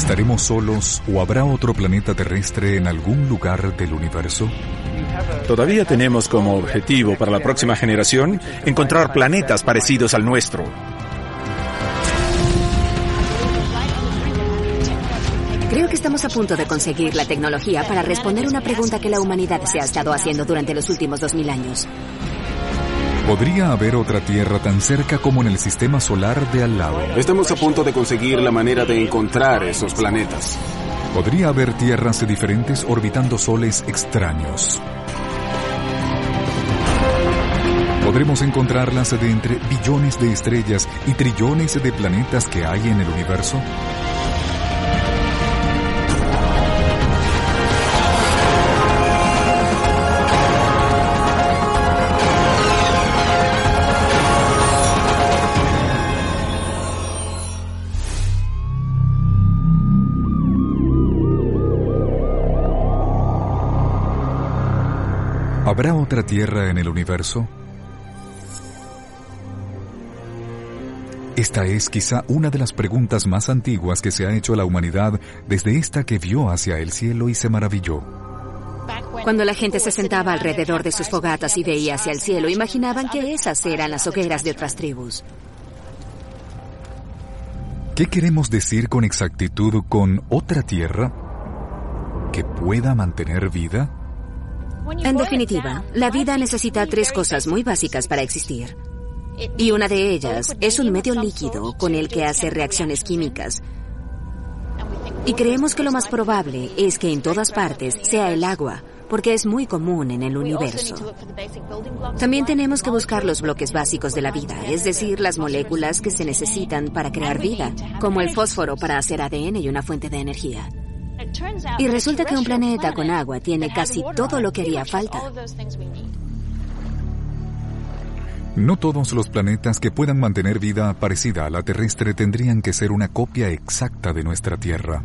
¿Estaremos solos o habrá otro planeta terrestre en algún lugar del universo? Todavía tenemos como objetivo para la próxima generación encontrar planetas parecidos al nuestro. Creo que estamos a punto de conseguir la tecnología para responder una pregunta que la humanidad se ha estado haciendo durante los últimos 2000 años. ¿Podría haber otra Tierra tan cerca como en el sistema solar de al lado? Estamos a punto de conseguir la manera de encontrar esos planetas. ¿Podría haber tierras diferentes orbitando soles extraños? ¿Podremos encontrarlas de entre billones de estrellas y trillones de planetas que hay en el universo? ¿Habrá otra Tierra en el universo? Esta es quizá una de las preguntas más antiguas que se ha hecho a la humanidad desde esta que vio hacia el cielo y se maravilló. Cuando la gente se sentaba alrededor de sus fogatas y veía hacia el cielo, imaginaban que esas eran las hogueras de otras tribus. ¿Qué queremos decir con exactitud con otra Tierra que pueda mantener vida? En definitiva, la vida necesita tres cosas muy básicas para existir. Y una de ellas es un medio líquido con el que hace reacciones químicas. Y creemos que lo más probable es que en todas partes sea el agua, porque es muy común en el universo. También tenemos que buscar los bloques básicos de la vida, es decir, las moléculas que se necesitan para crear vida, como el fósforo para hacer ADN y una fuente de energía. Y resulta que un planeta con agua tiene casi todo lo que haría falta. No todos los planetas que puedan mantener vida parecida a la terrestre tendrían que ser una copia exacta de nuestra Tierra.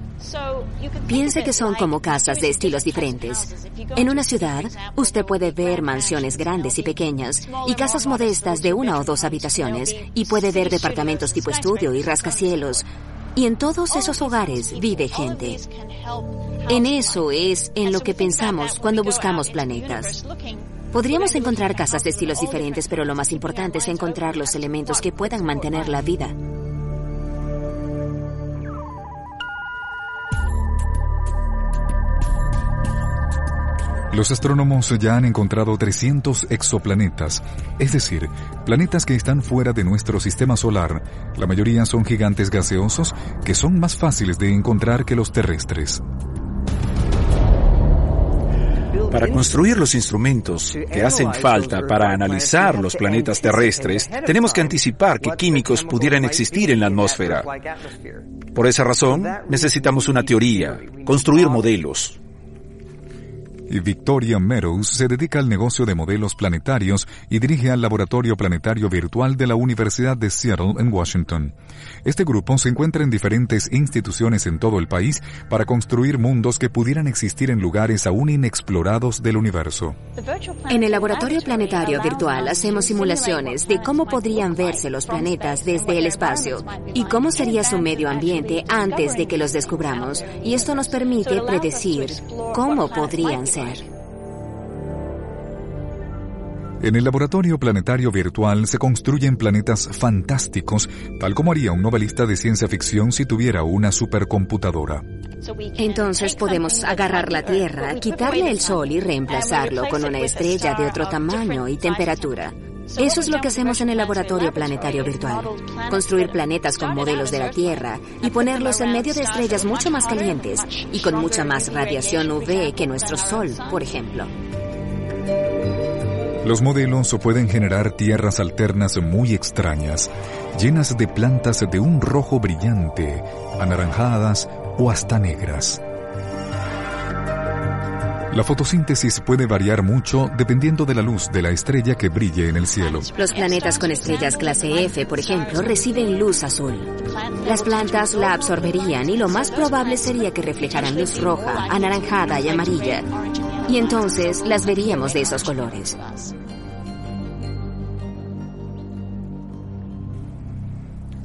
Piense que son como casas de estilos diferentes. En una ciudad, usted puede ver mansiones grandes y pequeñas y casas modestas de una o dos habitaciones y puede ver departamentos tipo estudio y rascacielos. Y en todos esos hogares vive gente. En eso es en lo que pensamos cuando buscamos planetas. Podríamos encontrar casas de estilos diferentes, pero lo más importante es encontrar los elementos que puedan mantener la vida. Los astrónomos ya han encontrado 300 exoplanetas, es decir, planetas que están fuera de nuestro sistema solar. La mayoría son gigantes gaseosos que son más fáciles de encontrar que los terrestres. Para construir los instrumentos que hacen falta para analizar los planetas terrestres, tenemos que anticipar que químicos pudieran existir en la atmósfera. Por esa razón, necesitamos una teoría, construir modelos, Victoria Meadows se dedica al negocio de modelos planetarios y dirige al Laboratorio Planetario Virtual de la Universidad de Seattle en Washington. Este grupo se encuentra en diferentes instituciones en todo el país para construir mundos que pudieran existir en lugares aún inexplorados del universo. En el Laboratorio Planetario Virtual hacemos simulaciones de cómo podrían verse los planetas desde el espacio y cómo sería su medio ambiente antes de que los descubramos. Y esto nos permite predecir cómo podrían ser. En el laboratorio planetario virtual se construyen planetas fantásticos, tal como haría un novelista de ciencia ficción si tuviera una supercomputadora. Entonces podemos agarrar la Tierra, quitarle el Sol y reemplazarlo con una estrella de otro tamaño y temperatura. Eso es lo que hacemos en el laboratorio planetario virtual. Construir planetas con modelos de la Tierra y ponerlos en medio de estrellas mucho más calientes y con mucha más radiación UV que nuestro Sol, por ejemplo. Los modelos pueden generar tierras alternas muy extrañas, llenas de plantas de un rojo brillante, anaranjadas o hasta negras. La fotosíntesis puede variar mucho dependiendo de la luz de la estrella que brille en el cielo. Los planetas con estrellas clase F, por ejemplo, reciben luz azul. Las plantas la absorberían y lo más probable sería que reflejaran luz roja, anaranjada y amarilla. Y entonces las veríamos de esos colores.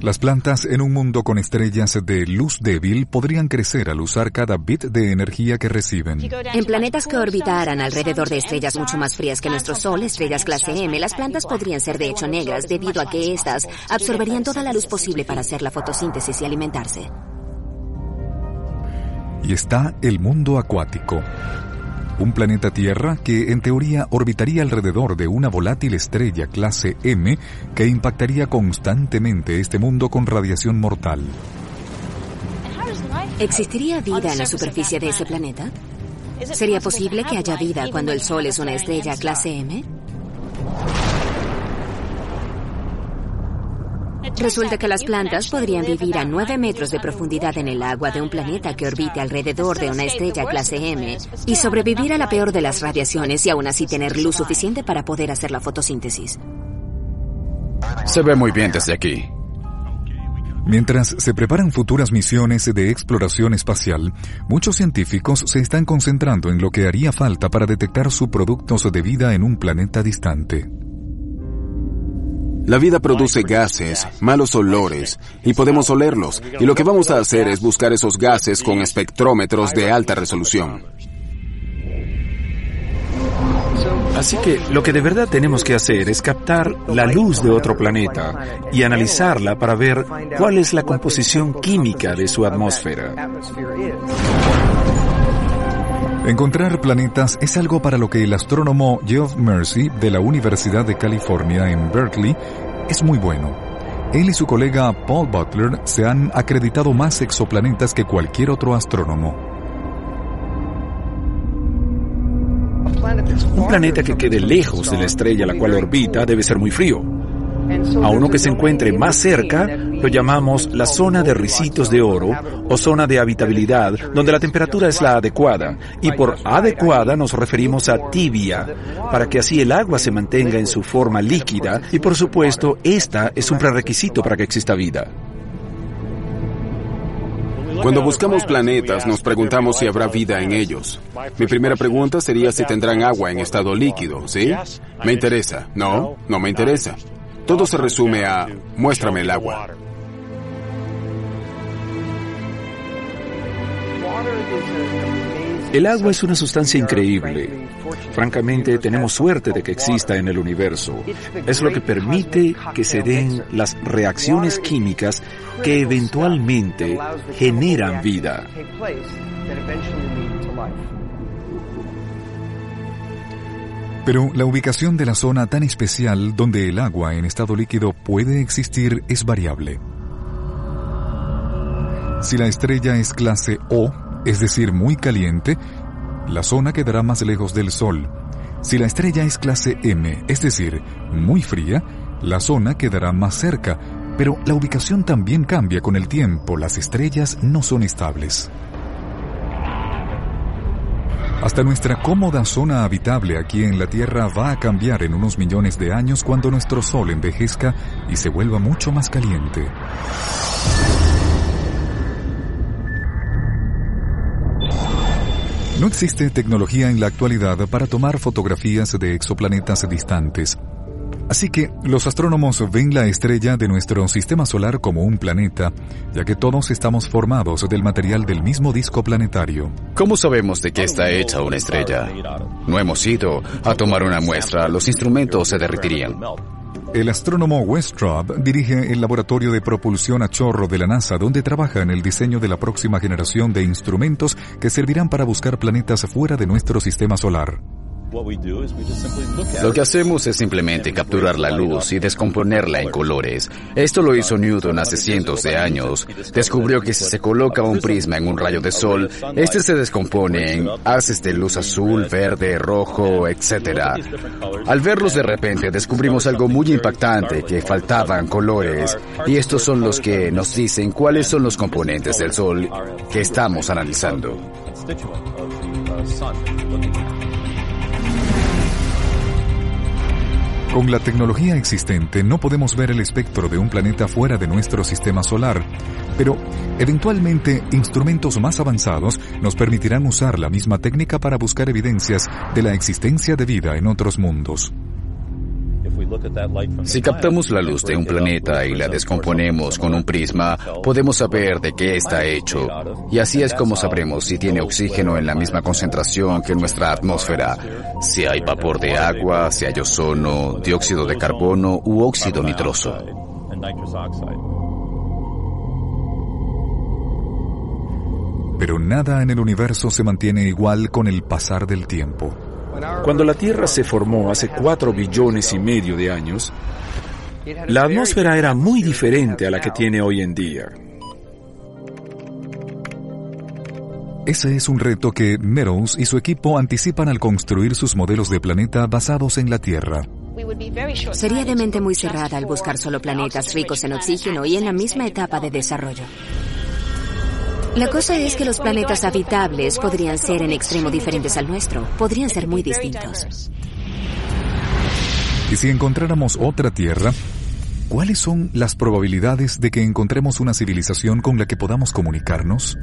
Las plantas en un mundo con estrellas de luz débil podrían crecer al usar cada bit de energía que reciben. En planetas que orbitaran alrededor de estrellas mucho más frías que nuestro Sol, estrellas clase M, las plantas podrían ser de hecho negras debido a que éstas absorberían toda la luz posible para hacer la fotosíntesis y alimentarse. Y está el mundo acuático un planeta Tierra que en teoría orbitaría alrededor de una volátil estrella clase M que impactaría constantemente este mundo con radiación mortal. ¿Existiría vida en la superficie de ese planeta? ¿Sería posible que haya vida cuando el Sol es una estrella clase M? Resulta que las plantas podrían vivir a 9 metros de profundidad en el agua de un planeta que orbite alrededor de una estrella clase M y sobrevivir a la peor de las radiaciones y aún así tener luz suficiente para poder hacer la fotosíntesis. Se ve muy bien desde aquí. Mientras se preparan futuras misiones de exploración espacial, muchos científicos se están concentrando en lo que haría falta para detectar subproductos de vida en un planeta distante. La vida produce gases, malos olores, y podemos olerlos, y lo que vamos a hacer es buscar esos gases con espectrómetros de alta resolución. Así que lo que de verdad tenemos que hacer es captar la luz de otro planeta y analizarla para ver cuál es la composición química de su atmósfera. Encontrar planetas es algo para lo que el astrónomo Geoff Mercy de la Universidad de California en Berkeley es muy bueno. Él y su colega Paul Butler se han acreditado más exoplanetas que cualquier otro astrónomo. Un planeta que quede lejos de la estrella a la cual orbita debe ser muy frío. A uno que se encuentre más cerca lo llamamos la zona de ricitos de oro o zona de habitabilidad, donde la temperatura es la adecuada. Y por adecuada nos referimos a tibia, para que así el agua se mantenga en su forma líquida y por supuesto esta es un prerequisito para que exista vida. Cuando buscamos planetas nos preguntamos si habrá vida en ellos. Mi primera pregunta sería si tendrán agua en estado líquido, ¿sí? Me interesa. No, no me interesa. Todo se resume a muéstrame el agua. El agua es una sustancia increíble. Francamente, tenemos suerte de que exista en el universo. Es lo que permite que se den las reacciones químicas que eventualmente generan vida. Pero la ubicación de la zona tan especial donde el agua en estado líquido puede existir es variable. Si la estrella es clase O, es decir, muy caliente, la zona quedará más lejos del Sol. Si la estrella es clase M, es decir, muy fría, la zona quedará más cerca, pero la ubicación también cambia con el tiempo, las estrellas no son estables. Hasta nuestra cómoda zona habitable aquí en la Tierra va a cambiar en unos millones de años cuando nuestro Sol envejezca y se vuelva mucho más caliente. No existe tecnología en la actualidad para tomar fotografías de exoplanetas distantes. Así que los astrónomos ven la estrella de nuestro sistema solar como un planeta, ya que todos estamos formados del material del mismo disco planetario. ¿Cómo sabemos de qué está hecha una estrella? No hemos ido a tomar una muestra, los instrumentos se derretirían. El astrónomo Wes dirige el laboratorio de propulsión a chorro de la NASA, donde trabaja en el diseño de la próxima generación de instrumentos que servirán para buscar planetas fuera de nuestro sistema solar. Lo que hacemos es simplemente capturar la luz y descomponerla en colores. Esto lo hizo Newton hace cientos de años. Descubrió que si se coloca un prisma en un rayo de sol, este se descompone en haces de luz azul, verde, rojo, etc. Al verlos de repente descubrimos algo muy impactante, que faltaban colores, y estos son los que nos dicen cuáles son los componentes del sol que estamos analizando. Con la tecnología existente no podemos ver el espectro de un planeta fuera de nuestro sistema solar, pero eventualmente instrumentos más avanzados nos permitirán usar la misma técnica para buscar evidencias de la existencia de vida en otros mundos. Si captamos la luz de un planeta y la descomponemos con un prisma, podemos saber de qué está hecho. Y así es como sabremos si tiene oxígeno en la misma concentración que nuestra atmósfera, si hay vapor de agua, si hay ozono, dióxido de carbono u óxido nitroso. Pero nada en el universo se mantiene igual con el pasar del tiempo. Cuando la Tierra se formó hace cuatro billones y medio de años, la atmósfera era muy diferente a la que tiene hoy en día. Ese es un reto que Meadows y su equipo anticipan al construir sus modelos de planeta basados en la Tierra. Sería de mente muy cerrada al buscar solo planetas ricos en oxígeno y en la misma etapa de desarrollo. La cosa es que los planetas habitables podrían ser en extremo diferentes al nuestro, podrían ser muy distintos. Y si encontráramos otra Tierra, ¿cuáles son las probabilidades de que encontremos una civilización con la que podamos comunicarnos?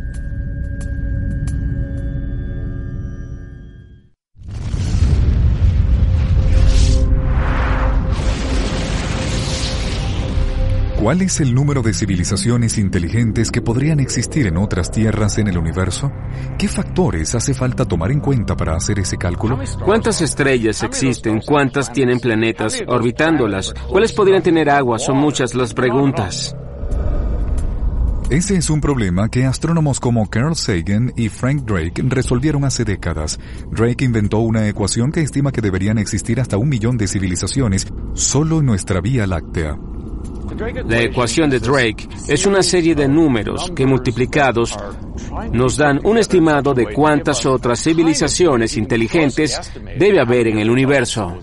¿Cuál es el número de civilizaciones inteligentes que podrían existir en otras tierras en el universo? ¿Qué factores hace falta tomar en cuenta para hacer ese cálculo? ¿Cuántas estrellas existen? ¿Cuántas tienen planetas orbitándolas? ¿Cuáles podrían tener agua? Son muchas las preguntas. Ese es un problema que astrónomos como Carl Sagan y Frank Drake resolvieron hace décadas. Drake inventó una ecuación que estima que deberían existir hasta un millón de civilizaciones solo en nuestra Vía Láctea. La ecuación de Drake es una serie de números que multiplicados nos dan un estimado de cuántas otras civilizaciones inteligentes debe haber en el universo.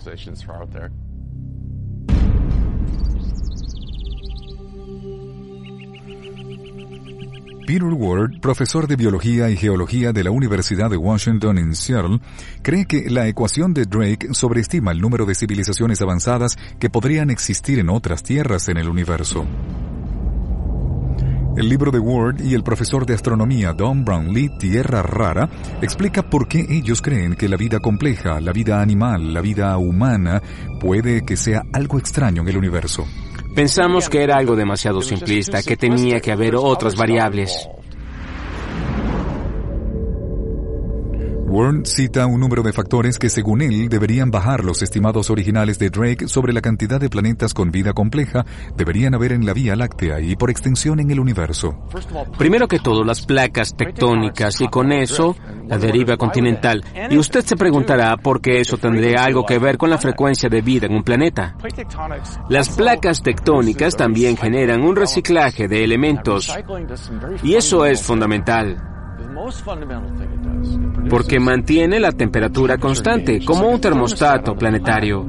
Peter Ward, profesor de biología y geología de la Universidad de Washington en Seattle, cree que la ecuación de Drake sobreestima el número de civilizaciones avanzadas que podrían existir en otras tierras en el universo. El libro de Ward y el profesor de astronomía Don Brownlee, Tierra Rara, explica por qué ellos creen que la vida compleja, la vida animal, la vida humana, puede que sea algo extraño en el universo. Pensamos que era algo demasiado simplista, que tenía que haber otras variables. Warren cita un número de factores que según él deberían bajar los estimados originales de Drake sobre la cantidad de planetas con vida compleja deberían haber en la Vía Láctea y por extensión en el universo. Primero que todo, las placas tectónicas y con eso la deriva continental. Y usted se preguntará por qué eso tendría algo que ver con la frecuencia de vida en un planeta. Las placas tectónicas también generan un reciclaje de elementos y eso es fundamental porque mantiene la temperatura constante, como un termostato planetario.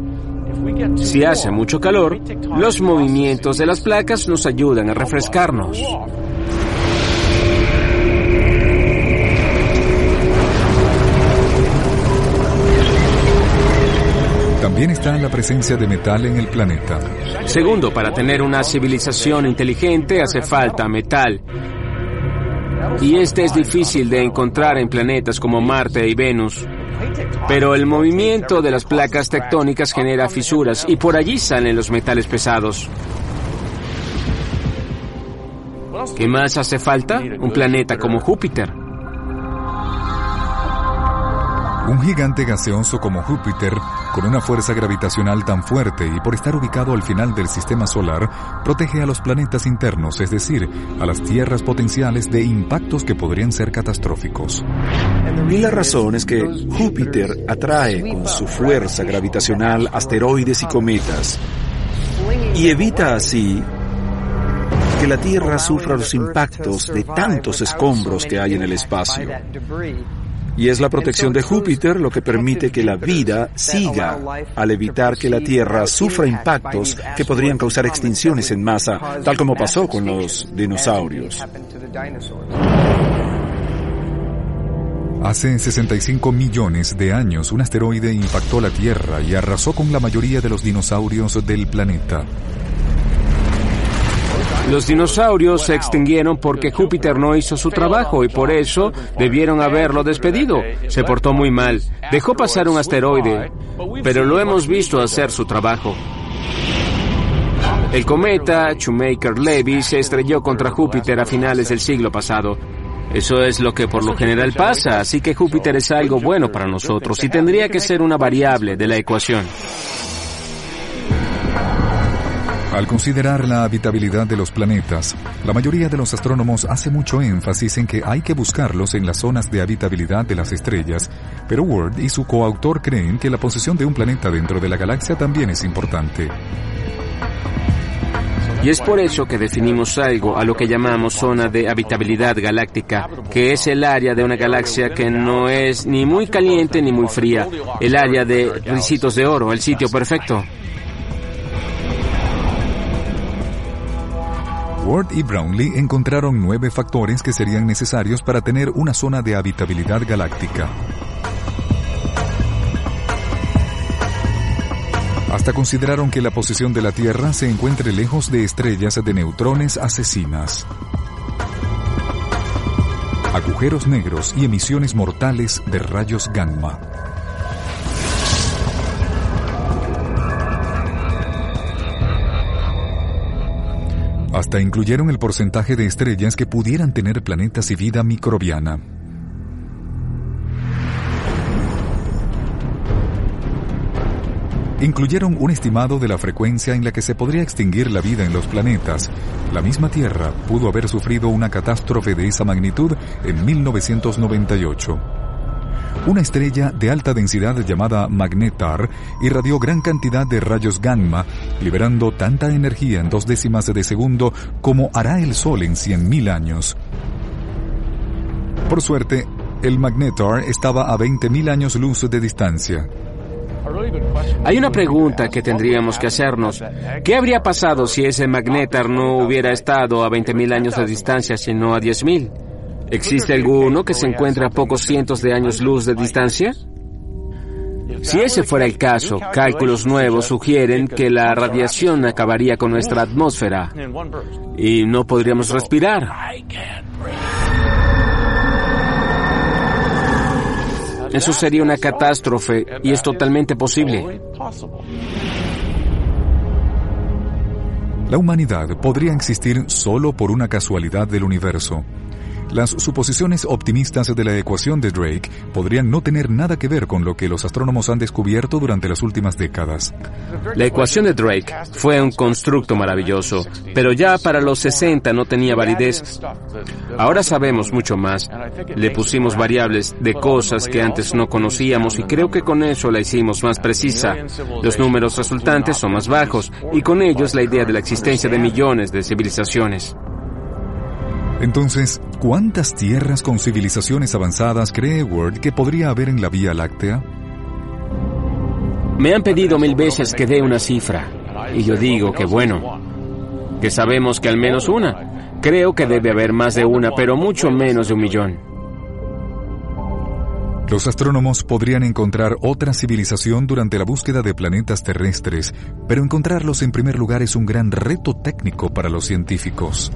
Si hace mucho calor, los movimientos de las placas nos ayudan a refrescarnos. También está la presencia de metal en el planeta. Segundo, para tener una civilización inteligente hace falta metal. Y este es difícil de encontrar en planetas como Marte y Venus. Pero el movimiento de las placas tectónicas genera fisuras y por allí salen los metales pesados. ¿Qué más hace falta? Un planeta como Júpiter. Un gigante gaseoso como Júpiter, con una fuerza gravitacional tan fuerte y por estar ubicado al final del sistema solar, protege a los planetas internos, es decir, a las tierras potenciales de impactos que podrían ser catastróficos. Y la razón es que Júpiter atrae con su fuerza gravitacional asteroides y cometas y evita así que la Tierra sufra los impactos de tantos escombros que hay en el espacio. Y es la protección de Júpiter lo que permite que la vida siga al evitar que la Tierra sufra impactos que podrían causar extinciones en masa, tal como pasó con los dinosaurios. Hace 65 millones de años un asteroide impactó la Tierra y arrasó con la mayoría de los dinosaurios del planeta. Los dinosaurios se extinguieron porque Júpiter no hizo su trabajo y por eso debieron haberlo despedido. Se portó muy mal. Dejó pasar un asteroide, pero lo hemos visto hacer su trabajo. El cometa Shoemaker-Levy se estrelló contra Júpiter a finales del siglo pasado. Eso es lo que por lo general pasa, así que Júpiter es algo bueno para nosotros y tendría que ser una variable de la ecuación. Al considerar la habitabilidad de los planetas, la mayoría de los astrónomos hace mucho énfasis en que hay que buscarlos en las zonas de habitabilidad de las estrellas, pero Ward y su coautor creen que la posición de un planeta dentro de la galaxia también es importante. Y es por eso que definimos algo a lo que llamamos zona de habitabilidad galáctica, que es el área de una galaxia que no es ni muy caliente ni muy fría, el área de ricitos de oro, el sitio perfecto. Ward y Brownlee encontraron nueve factores que serían necesarios para tener una zona de habitabilidad galáctica. Hasta consideraron que la posición de la Tierra se encuentre lejos de estrellas de neutrones asesinas, agujeros negros y emisiones mortales de rayos gamma. Hasta incluyeron el porcentaje de estrellas que pudieran tener planetas y vida microbiana. Incluyeron un estimado de la frecuencia en la que se podría extinguir la vida en los planetas. La misma Tierra pudo haber sufrido una catástrofe de esa magnitud en 1998. Una estrella de alta densidad llamada Magnetar irradió gran cantidad de rayos gamma, liberando tanta energía en dos décimas de segundo como hará el Sol en 100.000 años. Por suerte, el Magnetar estaba a 20.000 años luz de distancia. Hay una pregunta que tendríamos que hacernos. ¿Qué habría pasado si ese Magnetar no hubiera estado a 20.000 años de distancia, sino a 10.000? ¿Existe alguno que se encuentre a pocos cientos de años luz de distancia? Si ese fuera el caso, cálculos nuevos sugieren que la radiación acabaría con nuestra atmósfera y no podríamos respirar. Eso sería una catástrofe y es totalmente posible. La humanidad podría existir solo por una casualidad del universo. Las suposiciones optimistas de la ecuación de Drake podrían no tener nada que ver con lo que los astrónomos han descubierto durante las últimas décadas. La ecuación de Drake fue un constructo maravilloso, pero ya para los 60 no tenía validez. Ahora sabemos mucho más. Le pusimos variables de cosas que antes no conocíamos y creo que con eso la hicimos más precisa. Los números resultantes son más bajos y con ellos la idea de la existencia de millones de civilizaciones. Entonces, ¿cuántas tierras con civilizaciones avanzadas cree Ward que podría haber en la Vía Láctea? Me han pedido mil veces que dé una cifra, y yo digo que bueno, que sabemos que al menos una. Creo que debe haber más de una, pero mucho menos de un millón. Los astrónomos podrían encontrar otra civilización durante la búsqueda de planetas terrestres, pero encontrarlos en primer lugar es un gran reto técnico para los científicos.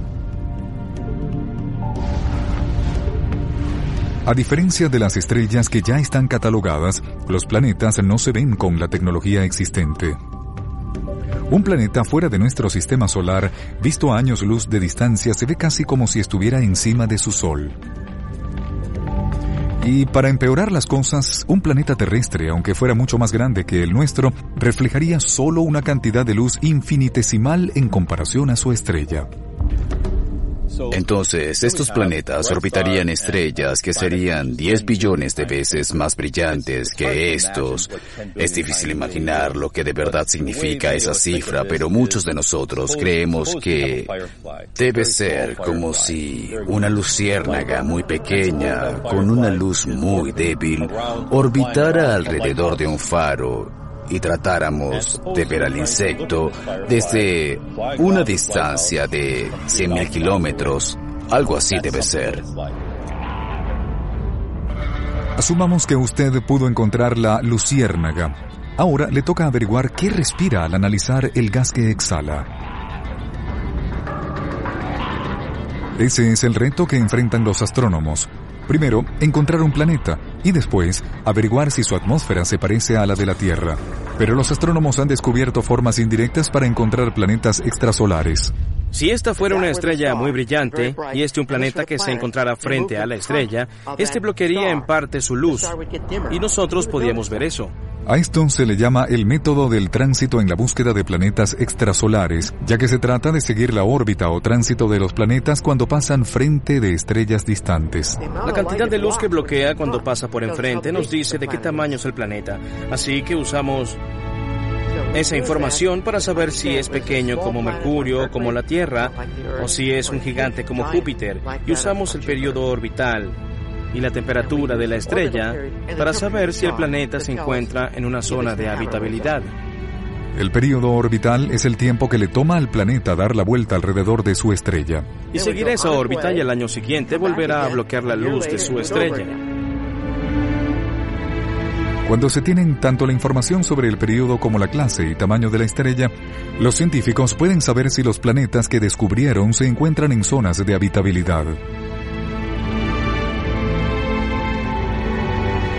A diferencia de las estrellas que ya están catalogadas, los planetas no se ven con la tecnología existente. Un planeta fuera de nuestro sistema solar, visto a años luz de distancia, se ve casi como si estuviera encima de su Sol. Y para empeorar las cosas, un planeta terrestre, aunque fuera mucho más grande que el nuestro, reflejaría solo una cantidad de luz infinitesimal en comparación a su estrella. Entonces, estos planetas orbitarían estrellas que serían 10 billones de veces más brillantes que estos. Es difícil imaginar lo que de verdad significa esa cifra, pero muchos de nosotros creemos que debe ser como si una luciérnaga muy pequeña, con una luz muy débil, orbitara alrededor de un faro y tratáramos de ver al insecto desde una distancia de 100.000 kilómetros, algo así debe ser. Asumamos que usted pudo encontrar la luciérnaga. Ahora le toca averiguar qué respira al analizar el gas que exhala. Ese es el reto que enfrentan los astrónomos. Primero, encontrar un planeta, y después averiguar si su atmósfera se parece a la de la Tierra. Pero los astrónomos han descubierto formas indirectas para encontrar planetas extrasolares. Si esta fuera una estrella muy brillante y este un planeta que se encontrara frente a la estrella, este bloquearía en parte su luz. y nosotros podíamos ver eso. A esto se le llama el método del tránsito en la búsqueda de planetas extrasolares, ya que se trata de seguir la órbita o tránsito de los planetas cuando pasan frente de estrellas distantes. La cantidad de luz que bloquea cuando pasa por enfrente nos dice de qué tamaño es el planeta, así que usamos esa información para saber si es pequeño como Mercurio, como la Tierra, o si es un gigante como Júpiter, y usamos el periodo orbital y la temperatura de la estrella para saber si el planeta se encuentra en una zona de habitabilidad. El período orbital es el tiempo que le toma al planeta dar la vuelta alrededor de su estrella. Y seguirá esa órbita y al año siguiente volverá a bloquear la luz de su estrella. Cuando se tienen tanto la información sobre el periodo como la clase y tamaño de la estrella, los científicos pueden saber si los planetas que descubrieron se encuentran en zonas de habitabilidad.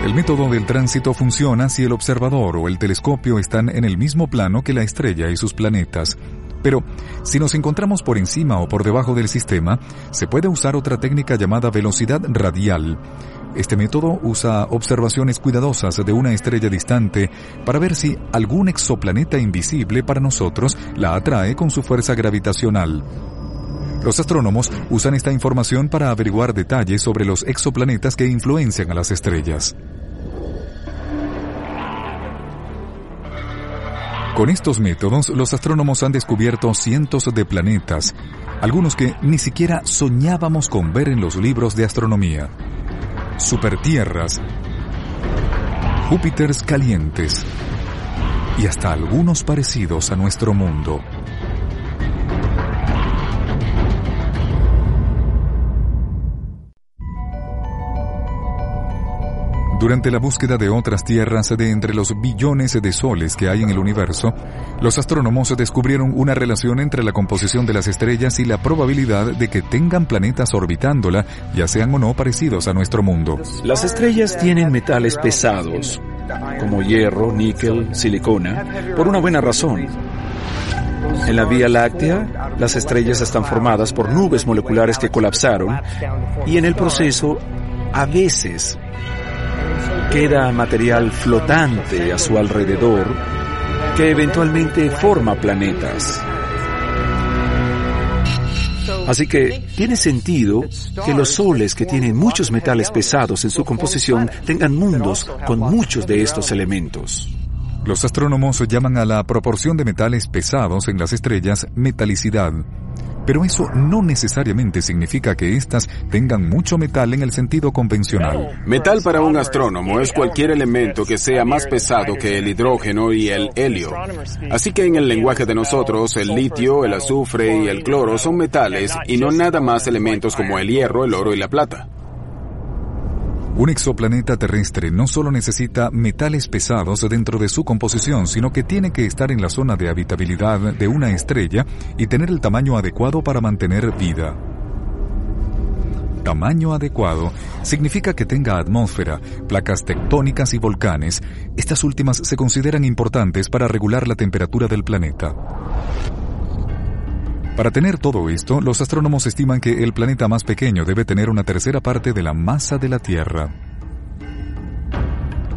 El método del tránsito funciona si el observador o el telescopio están en el mismo plano que la estrella y sus planetas. Pero si nos encontramos por encima o por debajo del sistema, se puede usar otra técnica llamada velocidad radial. Este método usa observaciones cuidadosas de una estrella distante para ver si algún exoplaneta invisible para nosotros la atrae con su fuerza gravitacional. Los astrónomos usan esta información para averiguar detalles sobre los exoplanetas que influencian a las estrellas. Con estos métodos, los astrónomos han descubierto cientos de planetas, algunos que ni siquiera soñábamos con ver en los libros de astronomía supertierras, Júpiters calientes y hasta algunos parecidos a nuestro mundo. Durante la búsqueda de otras tierras de entre los billones de soles que hay en el universo, los astrónomos descubrieron una relación entre la composición de las estrellas y la probabilidad de que tengan planetas orbitándola, ya sean o no parecidos a nuestro mundo. Las estrellas tienen metales pesados, como hierro, níquel, silicona, por una buena razón. En la Vía Láctea, las estrellas están formadas por nubes moleculares que colapsaron y en el proceso, a veces, queda material flotante a su alrededor que eventualmente forma planetas. Así que tiene sentido que los soles que tienen muchos metales pesados en su composición tengan mundos con muchos de estos elementos. Los astrónomos llaman a la proporción de metales pesados en las estrellas metalicidad pero eso no necesariamente significa que éstas tengan mucho metal en el sentido convencional. Metal para un astrónomo es cualquier elemento que sea más pesado que el hidrógeno y el helio. Así que en el lenguaje de nosotros, el litio, el azufre y el cloro son metales y no nada más elementos como el hierro, el oro y la plata. Un exoplaneta terrestre no solo necesita metales pesados dentro de su composición, sino que tiene que estar en la zona de habitabilidad de una estrella y tener el tamaño adecuado para mantener vida. Tamaño adecuado significa que tenga atmósfera, placas tectónicas y volcanes. Estas últimas se consideran importantes para regular la temperatura del planeta. Para tener todo esto, los astrónomos estiman que el planeta más pequeño debe tener una tercera parte de la masa de la Tierra.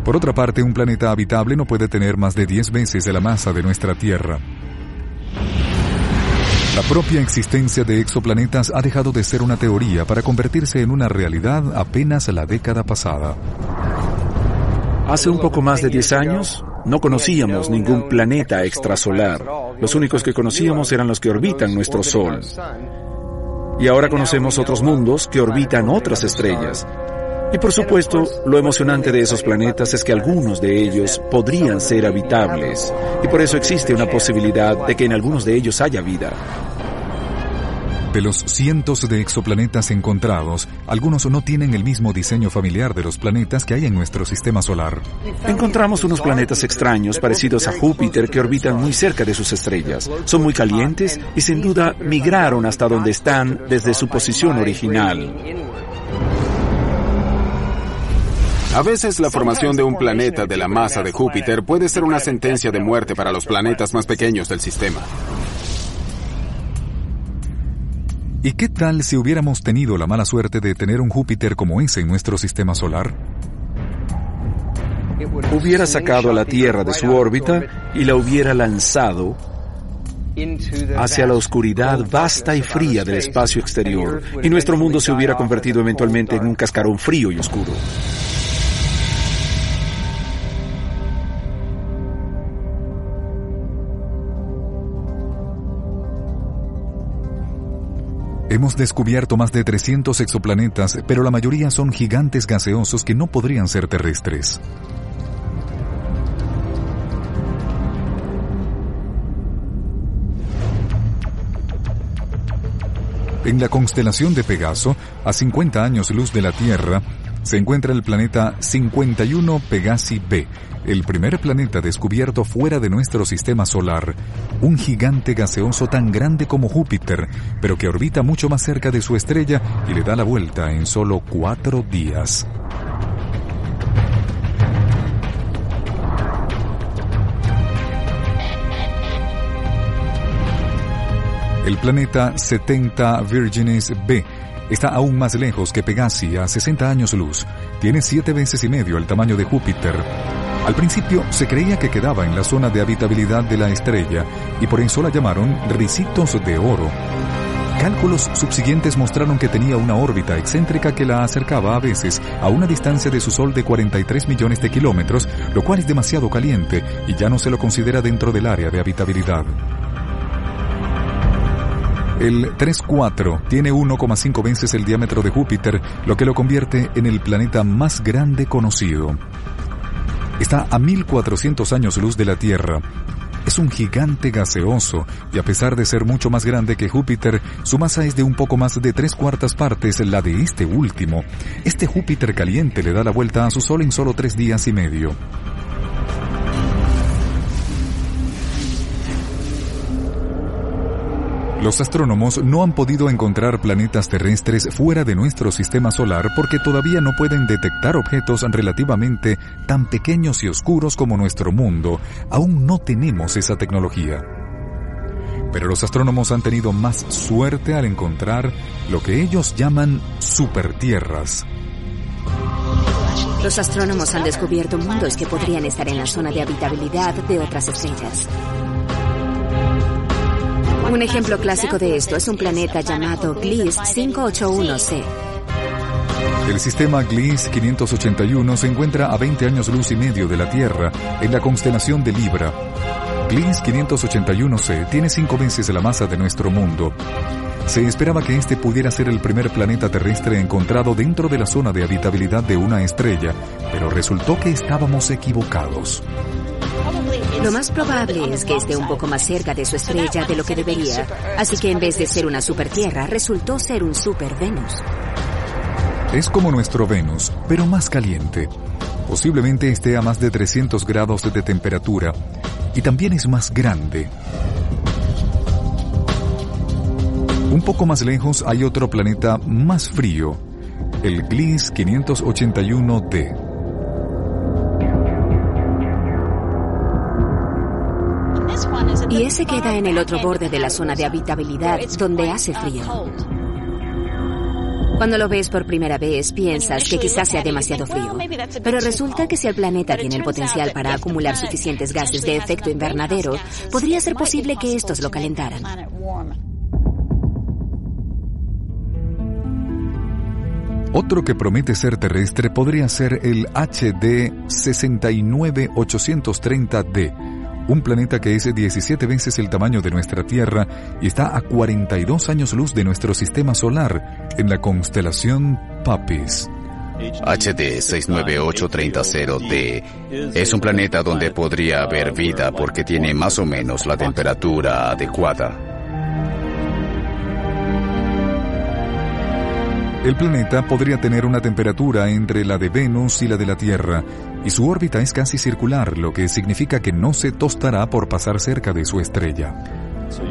Por otra parte, un planeta habitable no puede tener más de 10 veces de la masa de nuestra Tierra. La propia existencia de exoplanetas ha dejado de ser una teoría para convertirse en una realidad apenas la década pasada. Hace un poco más de 10 años, no conocíamos ningún planeta extrasolar. Los únicos que conocíamos eran los que orbitan nuestro Sol. Y ahora conocemos otros mundos que orbitan otras estrellas. Y por supuesto, lo emocionante de esos planetas es que algunos de ellos podrían ser habitables. Y por eso existe una posibilidad de que en algunos de ellos haya vida. De los cientos de exoplanetas encontrados, algunos no tienen el mismo diseño familiar de los planetas que hay en nuestro sistema solar. Encontramos unos planetas extraños parecidos a Júpiter que orbitan muy cerca de sus estrellas. Son muy calientes y sin duda migraron hasta donde están desde su posición original. A veces la formación de un planeta de la masa de Júpiter puede ser una sentencia de muerte para los planetas más pequeños del sistema. ¿Y qué tal si hubiéramos tenido la mala suerte de tener un Júpiter como ese en nuestro sistema solar? Hubiera sacado a la Tierra de su órbita y la hubiera lanzado hacia la oscuridad vasta y fría del espacio exterior, y nuestro mundo se hubiera convertido eventualmente en un cascarón frío y oscuro. Hemos descubierto más de 300 exoplanetas, pero la mayoría son gigantes gaseosos que no podrían ser terrestres. En la constelación de Pegaso, a 50 años luz de la Tierra, se encuentra el planeta 51 Pegasi b, el primer planeta descubierto fuera de nuestro sistema solar, un gigante gaseoso tan grande como Júpiter, pero que orbita mucho más cerca de su estrella y le da la vuelta en solo cuatro días. El planeta 70 Virginis b está aún más lejos que Pegasi a 60 años luz. Tiene siete veces y medio el tamaño de Júpiter. Al principio se creía que quedaba en la zona de habitabilidad de la estrella y por eso la llamaron Ricitos de Oro. Cálculos subsiguientes mostraron que tenía una órbita excéntrica que la acercaba a veces a una distancia de su Sol de 43 millones de kilómetros, lo cual es demasiado caliente y ya no se lo considera dentro del área de habitabilidad. El 3-4 tiene 1,5 veces el diámetro de Júpiter, lo que lo convierte en el planeta más grande conocido. Está a 1400 años luz de la Tierra. Es un gigante gaseoso y a pesar de ser mucho más grande que Júpiter, su masa es de un poco más de tres cuartas partes la de este último. Este Júpiter caliente le da la vuelta a su Sol en solo tres días y medio. Los astrónomos no han podido encontrar planetas terrestres fuera de nuestro sistema solar porque todavía no pueden detectar objetos relativamente tan pequeños y oscuros como nuestro mundo. Aún no tenemos esa tecnología. Pero los astrónomos han tenido más suerte al encontrar lo que ellos llaman supertierras. Los astrónomos han descubierto mundos que podrían estar en la zona de habitabilidad de otras estrellas. Un ejemplo clásico de esto es un planeta llamado Gliese 581c. El sistema Gliese 581 se encuentra a 20 años luz y medio de la Tierra, en la constelación de Libra. Gliese 581c tiene cinco veces la masa de nuestro mundo. Se esperaba que este pudiera ser el primer planeta terrestre encontrado dentro de la zona de habitabilidad de una estrella, pero resultó que estábamos equivocados. Lo más probable es que esté un poco más cerca de su estrella de lo que debería, así que en vez de ser una super Tierra, resultó ser un super Venus. Es como nuestro Venus, pero más caliente. Posiblemente esté a más de 300 grados de temperatura y también es más grande. Un poco más lejos hay otro planeta más frío, el Gliese 581d. Y ese queda en el otro borde de la zona de habitabilidad, donde hace frío. Cuando lo ves por primera vez, piensas que quizás sea demasiado frío. Pero resulta que si el planeta tiene el potencial para acumular suficientes gases de efecto invernadero, podría ser posible que estos lo calentaran. Otro que promete ser terrestre podría ser el HD 69830D un planeta que es 17 veces el tamaño de nuestra Tierra y está a 42 años luz de nuestro sistema solar, en la constelación Papis. HD 69830D es un planeta donde podría haber vida porque tiene más o menos la temperatura adecuada. El planeta podría tener una temperatura entre la de Venus y la de la Tierra, y su órbita es casi circular, lo que significa que no se tostará por pasar cerca de su estrella.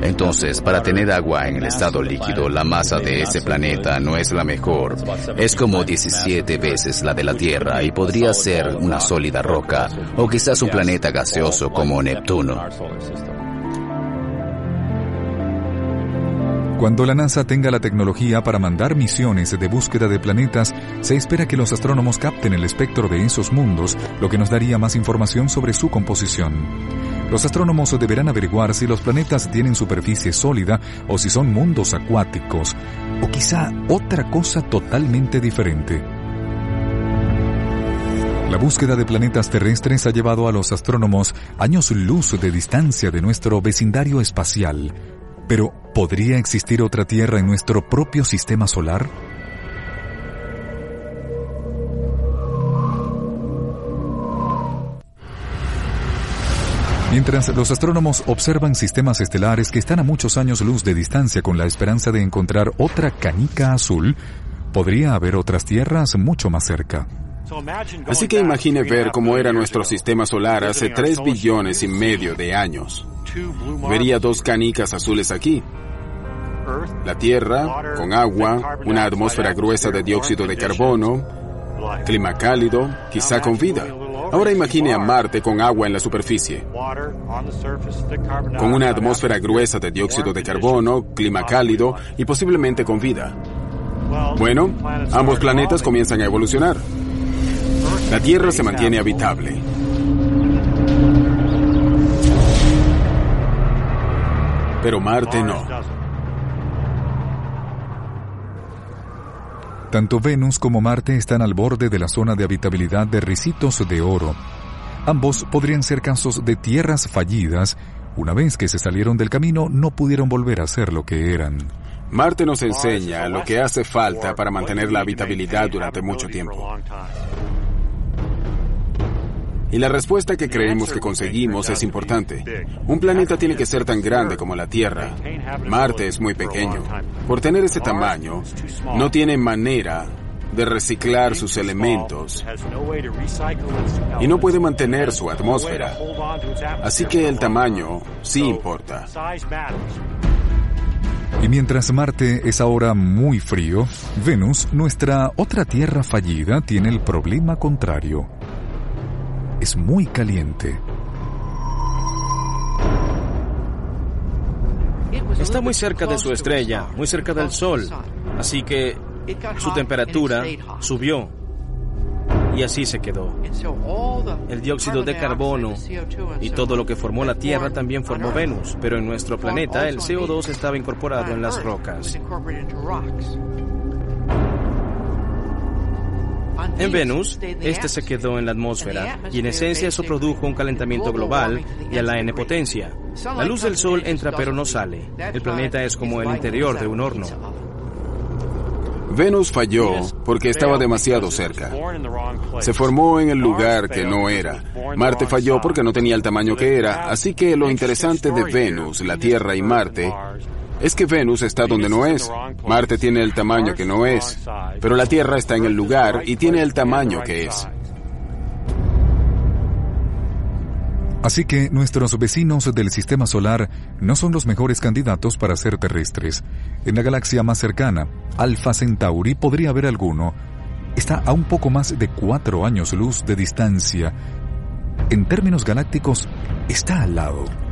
Entonces, para tener agua en el estado líquido, la masa de ese planeta no es la mejor. Es como 17 veces la de la Tierra y podría ser una sólida roca o quizás un planeta gaseoso como Neptuno. Cuando la NASA tenga la tecnología para mandar misiones de búsqueda de planetas, se espera que los astrónomos capten el espectro de esos mundos, lo que nos daría más información sobre su composición. Los astrónomos deberán averiguar si los planetas tienen superficie sólida o si son mundos acuáticos, o quizá otra cosa totalmente diferente. La búsqueda de planetas terrestres ha llevado a los astrónomos años luz de distancia de nuestro vecindario espacial, pero, ¿podría existir otra Tierra en nuestro propio sistema solar? Mientras los astrónomos observan sistemas estelares que están a muchos años luz de distancia con la esperanza de encontrar otra canica azul, podría haber otras tierras mucho más cerca. Así que imagine ver cómo era nuestro sistema solar hace 3 billones y medio de años. Vería dos canicas azules aquí. La Tierra, con agua, una atmósfera gruesa de dióxido de carbono, clima cálido, quizá con vida. Ahora imagine a Marte con agua en la superficie, con una atmósfera gruesa de dióxido de carbono, clima cálido y posiblemente con vida. Bueno, ambos planetas comienzan a evolucionar. La Tierra se mantiene habitable. Pero Marte no. Tanto Venus como Marte están al borde de la zona de habitabilidad de ricitos de oro. Ambos podrían ser casos de tierras fallidas. Una vez que se salieron del camino, no pudieron volver a ser lo que eran. Marte nos enseña lo que hace falta para mantener la habitabilidad durante mucho tiempo. Y la respuesta que creemos que conseguimos es importante. Un planeta tiene que ser tan grande como la Tierra. Marte es muy pequeño. Por tener ese tamaño, no tiene manera de reciclar sus elementos y no puede mantener su atmósfera. Así que el tamaño sí importa. Y mientras Marte es ahora muy frío, Venus, nuestra otra Tierra fallida, tiene el problema contrario es muy caliente. Está muy cerca de su estrella, muy cerca del Sol, así que su temperatura subió y así se quedó. El dióxido de carbono y todo lo que formó la Tierra también formó Venus, pero en nuestro planeta el CO2 estaba incorporado en las rocas. En Venus, este se quedó en la atmósfera y en esencia eso produjo un calentamiento global y a la n potencia. La luz del Sol entra pero no sale. El planeta es como el interior de un horno. Venus falló porque estaba demasiado cerca. Se formó en el lugar que no era. Marte falló porque no tenía el tamaño que era. Así que lo interesante de Venus, la Tierra y Marte es que Venus está donde no es. Marte tiene el tamaño que no es. Pero la Tierra está en el lugar y tiene el tamaño que es. Así que nuestros vecinos del sistema solar no son los mejores candidatos para ser terrestres. En la galaxia más cercana, Alpha Centauri, podría haber alguno. Está a un poco más de cuatro años luz de distancia. En términos galácticos, está al lado.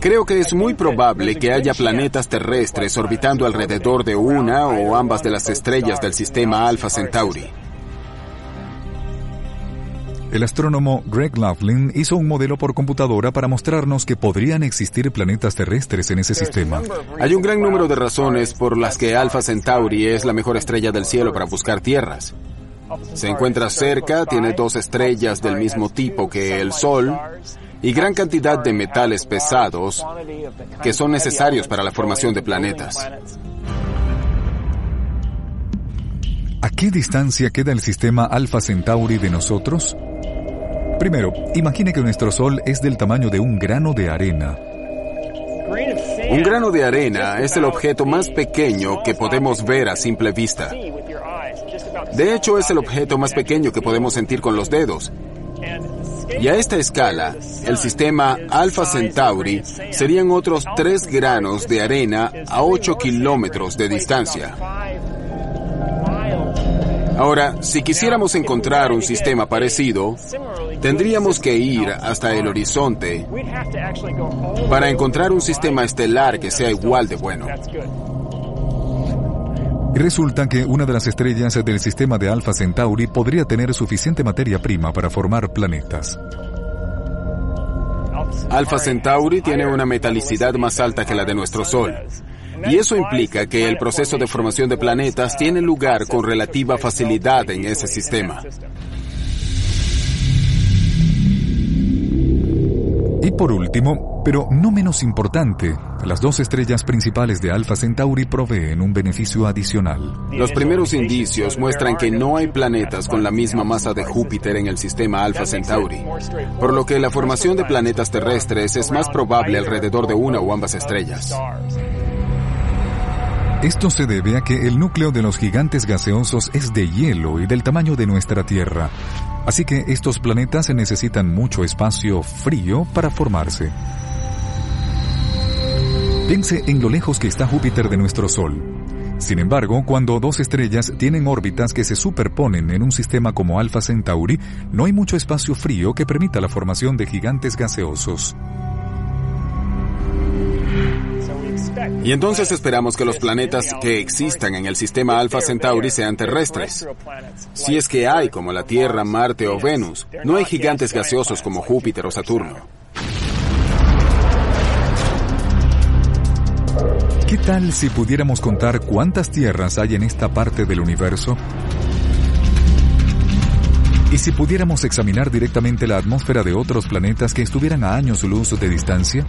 Creo que es muy probable que haya planetas terrestres orbitando alrededor de una o ambas de las estrellas del sistema Alpha Centauri. El astrónomo Greg Laughlin hizo un modelo por computadora para mostrarnos que podrían existir planetas terrestres en ese sistema. Hay un gran número de razones por las que Alpha Centauri es la mejor estrella del cielo para buscar tierras. Se encuentra cerca, tiene dos estrellas del mismo tipo que el Sol y gran cantidad de metales pesados que son necesarios para la formación de planetas. ¿A qué distancia queda el sistema Alpha Centauri de nosotros? Primero, imagine que nuestro Sol es del tamaño de un grano de arena. Un grano de arena es el objeto más pequeño que podemos ver a simple vista. De hecho, es el objeto más pequeño que podemos sentir con los dedos. Y a esta escala, el sistema Alpha Centauri serían otros tres granos de arena a 8 kilómetros de distancia. Ahora, si quisiéramos encontrar un sistema parecido, tendríamos que ir hasta el horizonte para encontrar un sistema estelar que sea igual de bueno. Resulta que una de las estrellas del sistema de Alpha Centauri podría tener suficiente materia prima para formar planetas. Alpha Centauri tiene una metalicidad más alta que la de nuestro Sol. Y eso implica que el proceso de formación de planetas tiene lugar con relativa facilidad en ese sistema. Y por último, pero no menos importante, las dos estrellas principales de Alpha Centauri proveen un beneficio adicional. Los primeros indicios muestran que no hay planetas con la misma masa de Júpiter en el sistema Alpha Centauri, por lo que la formación de planetas terrestres es más probable alrededor de una o ambas estrellas. Esto se debe a que el núcleo de los gigantes gaseosos es de hielo y del tamaño de nuestra Tierra. Así que estos planetas necesitan mucho espacio frío para formarse. Piense en lo lejos que está Júpiter de nuestro Sol. Sin embargo, cuando dos estrellas tienen órbitas que se superponen en un sistema como Alpha Centauri, no hay mucho espacio frío que permita la formación de gigantes gaseosos. Y entonces esperamos que los planetas que existan en el sistema Alpha Centauri sean terrestres. Si es que hay, como la Tierra, Marte o Venus, no hay gigantes gaseosos como Júpiter o Saturno. ¿Qué tal si pudiéramos contar cuántas tierras hay en esta parte del universo? ¿Y si pudiéramos examinar directamente la atmósfera de otros planetas que estuvieran a años luz de distancia?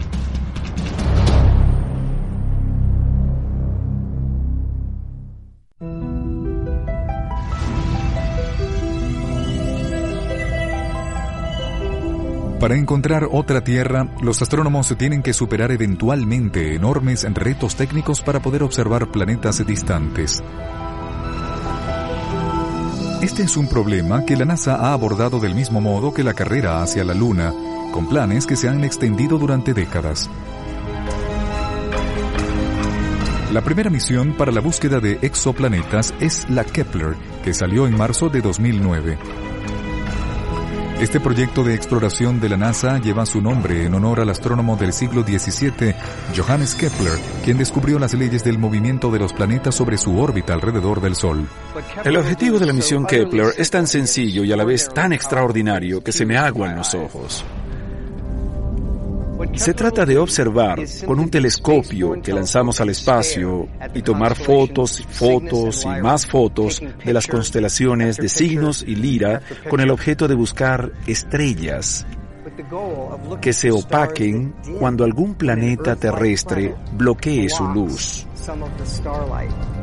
Para encontrar otra Tierra, los astrónomos tienen que superar eventualmente enormes retos técnicos para poder observar planetas distantes. Este es un problema que la NASA ha abordado del mismo modo que la carrera hacia la Luna, con planes que se han extendido durante décadas. La primera misión para la búsqueda de exoplanetas es la Kepler, que salió en marzo de 2009. Este proyecto de exploración de la NASA lleva su nombre en honor al astrónomo del siglo XVII, Johannes Kepler, quien descubrió las leyes del movimiento de los planetas sobre su órbita alrededor del Sol. El objetivo de la misión Kepler es tan sencillo y a la vez tan extraordinario que se me aguan los ojos. Se trata de observar con un telescopio que lanzamos al espacio y tomar fotos fotos y más fotos de las constelaciones de signos y lira con el objeto de buscar estrellas que se opaquen cuando algún planeta terrestre bloquee su luz.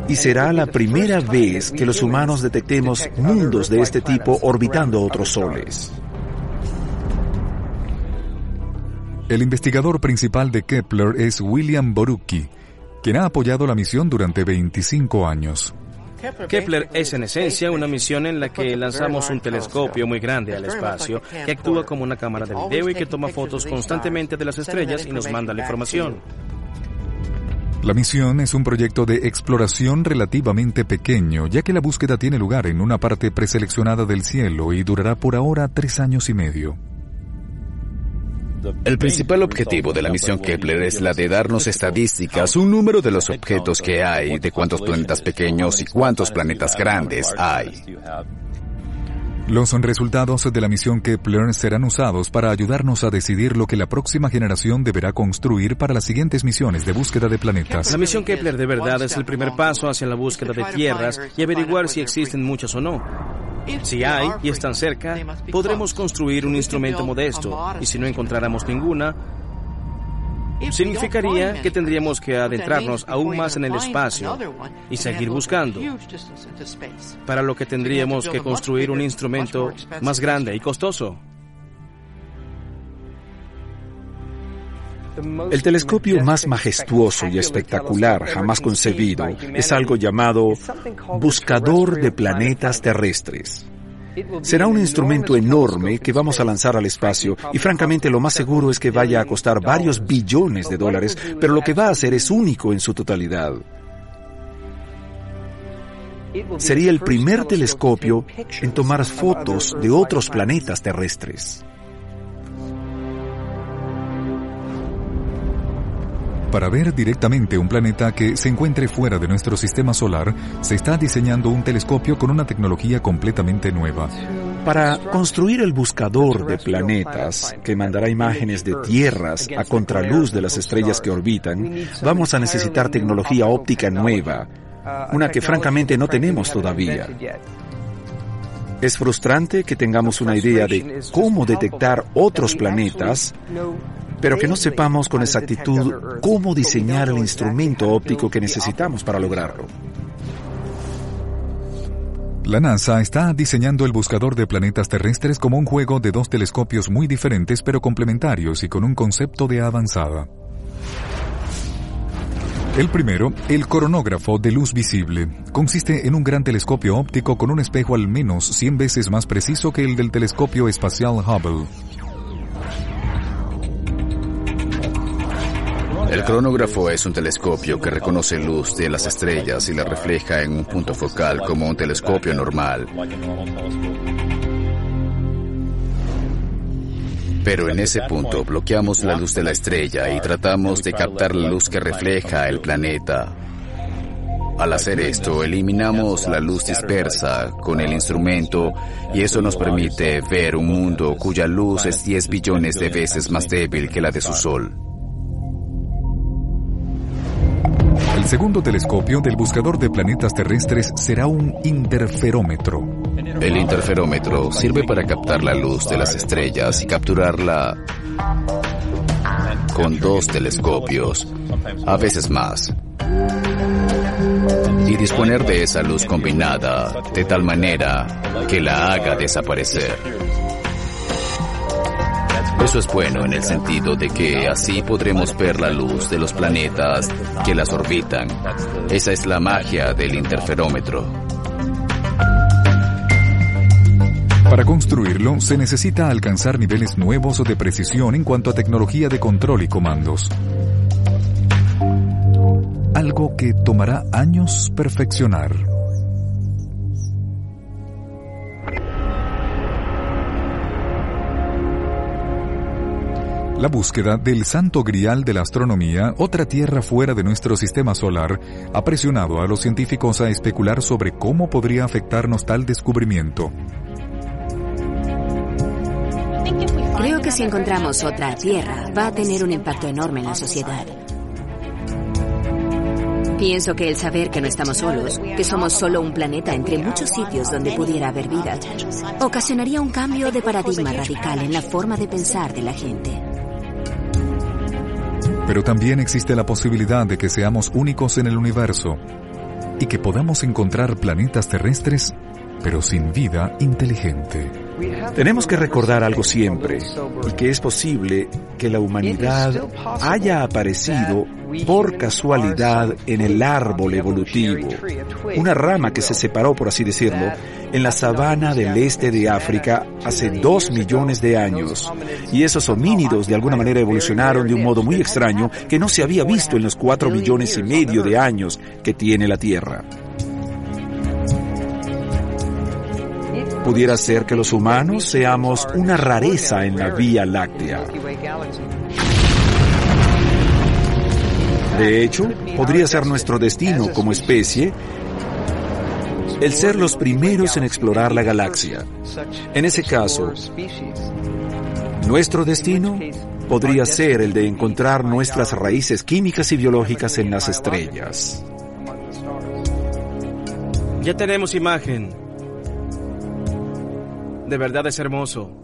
Y será la primera vez que los humanos detectemos mundos de este tipo orbitando otros soles. El investigador principal de Kepler es William Borucki, quien ha apoyado la misión durante 25 años. Kepler es en esencia una misión en la que lanzamos un telescopio muy grande al espacio que actúa como una cámara de video y que toma fotos constantemente de las estrellas y nos manda la información. La misión es un proyecto de exploración relativamente pequeño, ya que la búsqueda tiene lugar en una parte preseleccionada del cielo y durará por ahora tres años y medio. El principal objetivo de la misión Kepler es la de darnos estadísticas, un número de los objetos que hay, de cuántos planetas pequeños y cuántos planetas grandes hay. Los resultados de la misión Kepler serán usados para ayudarnos a decidir lo que la próxima generación deberá construir para las siguientes misiones de búsqueda de planetas. La misión Kepler de verdad es el primer paso hacia la búsqueda de tierras y averiguar si existen muchas o no. Si hay y están cerca, podremos construir un instrumento modesto y si no encontráramos ninguna, significaría que tendríamos que adentrarnos aún más en el espacio y seguir buscando, para lo que tendríamos que construir un instrumento más grande y costoso. El telescopio más majestuoso y espectacular jamás concebido es algo llamado buscador de planetas terrestres. Será un instrumento enorme que vamos a lanzar al espacio y francamente lo más seguro es que vaya a costar varios billones de dólares, pero lo que va a hacer es único en su totalidad. Sería el primer telescopio en tomar fotos de otros planetas terrestres. Para ver directamente un planeta que se encuentre fuera de nuestro sistema solar, se está diseñando un telescopio con una tecnología completamente nueva. Para construir el buscador de planetas, que mandará imágenes de tierras a contraluz de las estrellas que orbitan, vamos a necesitar tecnología óptica nueva, una que francamente no tenemos todavía. Es frustrante que tengamos una idea de cómo detectar otros planetas, pero que no sepamos con exactitud cómo diseñar el instrumento óptico que necesitamos para lograrlo. La NASA está diseñando el buscador de planetas terrestres como un juego de dos telescopios muy diferentes pero complementarios y con un concepto de avanzada. El primero, el coronógrafo de luz visible, consiste en un gran telescopio óptico con un espejo al menos 100 veces más preciso que el del telescopio espacial Hubble. El cronógrafo es un telescopio que reconoce luz de las estrellas y la refleja en un punto focal como un telescopio normal. Pero en ese punto bloqueamos la luz de la estrella y tratamos de captar la luz que refleja el planeta. Al hacer esto, eliminamos la luz dispersa con el instrumento y eso nos permite ver un mundo cuya luz es 10 billones de veces más débil que la de su Sol. El segundo telescopio del buscador de planetas terrestres será un interferómetro. El interferómetro sirve para captar la luz de las estrellas y capturarla con dos telescopios, a veces más. Y disponer de esa luz combinada de tal manera que la haga desaparecer. Eso es bueno en el sentido de que así podremos ver la luz de los planetas que las orbitan. Esa es la magia del interferómetro. Para construirlo se necesita alcanzar niveles nuevos de precisión en cuanto a tecnología de control y comandos. Algo que tomará años perfeccionar. La búsqueda del santo grial de la astronomía, otra tierra fuera de nuestro sistema solar, ha presionado a los científicos a especular sobre cómo podría afectarnos tal descubrimiento. Creo que si encontramos otra tierra, va a tener un impacto enorme en la sociedad. Pienso que el saber que no estamos solos, que somos solo un planeta entre muchos sitios donde pudiera haber vida, ocasionaría un cambio de paradigma radical en la forma de pensar de la gente. Pero también existe la posibilidad de que seamos únicos en el universo y que podamos encontrar planetas terrestres, pero sin vida inteligente. Tenemos que recordar algo siempre, y que es posible que la humanidad haya aparecido por casualidad en el árbol evolutivo, una rama que se separó, por así decirlo, en la sabana del este de África hace dos millones de años. Y esos homínidos de alguna manera evolucionaron de un modo muy extraño que no se había visto en los cuatro millones y medio de años que tiene la Tierra. Pudiera ser que los humanos seamos una rareza en la Vía Láctea. De hecho, podría ser nuestro destino como especie el ser los primeros en explorar la galaxia. En ese caso, nuestro destino podría ser el de encontrar nuestras raíces químicas y biológicas en las estrellas. Ya tenemos imagen. De verdad es hermoso.